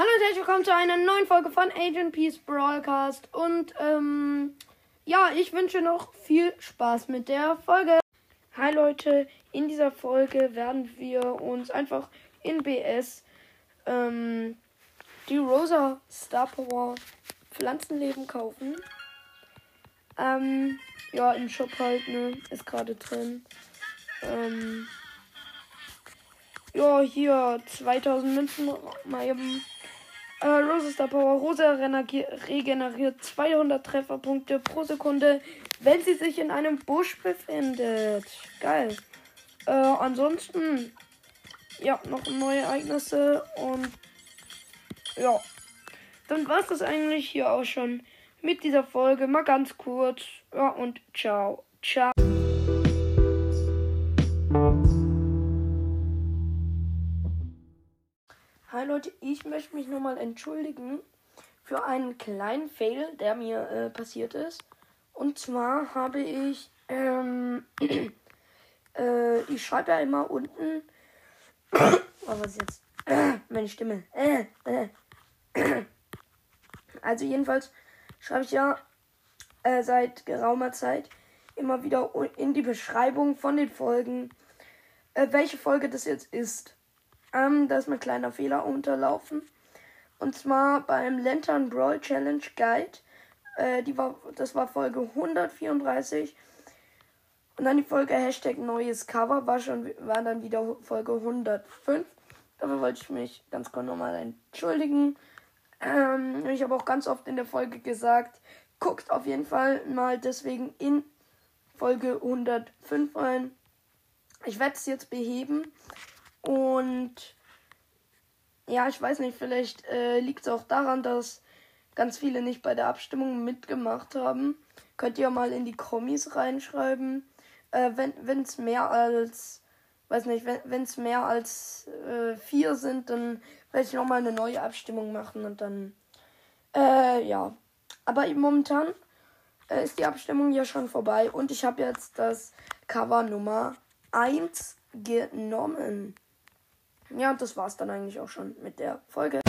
Hallo und herzlich willkommen zu einer neuen Folge von Agent Peace Broadcast. Und ähm, ja, ich wünsche noch viel Spaß mit der Folge. Hi Leute, in dieser Folge werden wir uns einfach in BS ähm, die Rosa Star Power Pflanzenleben kaufen. Ähm, ja, im Shop halt, ne, ist gerade drin. Ähm, ja, hier 2000 Münzen mal eben. Äh, Rose Star Power. Rosa regeneriert 200 Trefferpunkte pro Sekunde, wenn sie sich in einem Busch befindet. Geil. Äh, ansonsten, ja, noch neue Ereignisse und ja. Dann war es das eigentlich hier auch schon mit dieser Folge. Mal ganz kurz. Ja, und ciao. Ciao. Hi Leute, ich möchte mich nochmal entschuldigen für einen kleinen Fail, der mir äh, passiert ist. Und zwar habe ich, ähm, äh, ich schreibe ja immer unten, oh, was ist jetzt, äh, meine Stimme, also jedenfalls schreibe ich ja äh, seit geraumer Zeit immer wieder in die Beschreibung von den Folgen, äh, welche Folge das jetzt ist. Ähm, da ist mir ein kleiner Fehler unterlaufen. Und zwar beim Lantern Brawl Challenge Guide. Äh, die war, das war Folge 134. Und dann die Folge Hashtag neues Cover war schon war dann wieder Folge 105. Dafür wollte ich mich ganz kurz nochmal entschuldigen. Ähm, ich habe auch ganz oft in der Folge gesagt, guckt auf jeden Fall mal deswegen in Folge 105 rein. Ich werde es jetzt beheben. Und ja, ich weiß nicht, vielleicht äh, liegt es auch daran, dass ganz viele nicht bei der Abstimmung mitgemacht haben. Könnt ihr mal in die Kommis reinschreiben. Äh, wenn es mehr als, weiß nicht, wenn es mehr als äh, vier sind, dann werde ich nochmal eine neue Abstimmung machen und dann, äh, ja. Aber momentan äh, ist die Abstimmung ja schon vorbei und ich habe jetzt das Cover Nummer 1 genommen. Ja, das war's dann eigentlich auch schon mit der Folge.